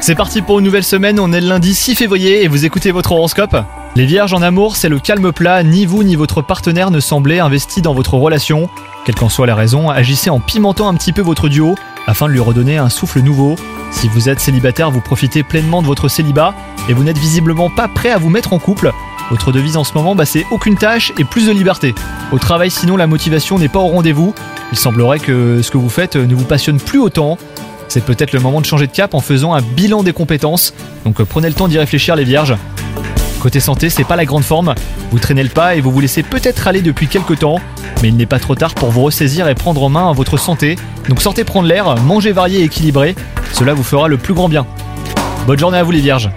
C'est parti pour une nouvelle semaine, on est le lundi 6 février et vous écoutez votre horoscope Les vierges en amour, c'est le calme plat, ni vous ni votre partenaire ne semblez investi dans votre relation. Quelle qu'en soit la raison, agissez en pimentant un petit peu votre duo afin de lui redonner un souffle nouveau. Si vous êtes célibataire, vous profitez pleinement de votre célibat et vous n'êtes visiblement pas prêt à vous mettre en couple. Votre devise en ce moment, bah, c'est aucune tâche et plus de liberté. Au travail, sinon, la motivation n'est pas au rendez-vous. Il semblerait que ce que vous faites ne vous passionne plus autant. C'est peut-être le moment de changer de cap en faisant un bilan des compétences. Donc euh, prenez le temps d'y réfléchir les vierges. Côté santé, c'est pas la grande forme. Vous traînez le pas et vous vous laissez peut-être aller depuis quelques temps, mais il n'est pas trop tard pour vous ressaisir et prendre en main votre santé. Donc sortez prendre l'air, mangez varié et équilibré, cela vous fera le plus grand bien. Bonne journée à vous les vierges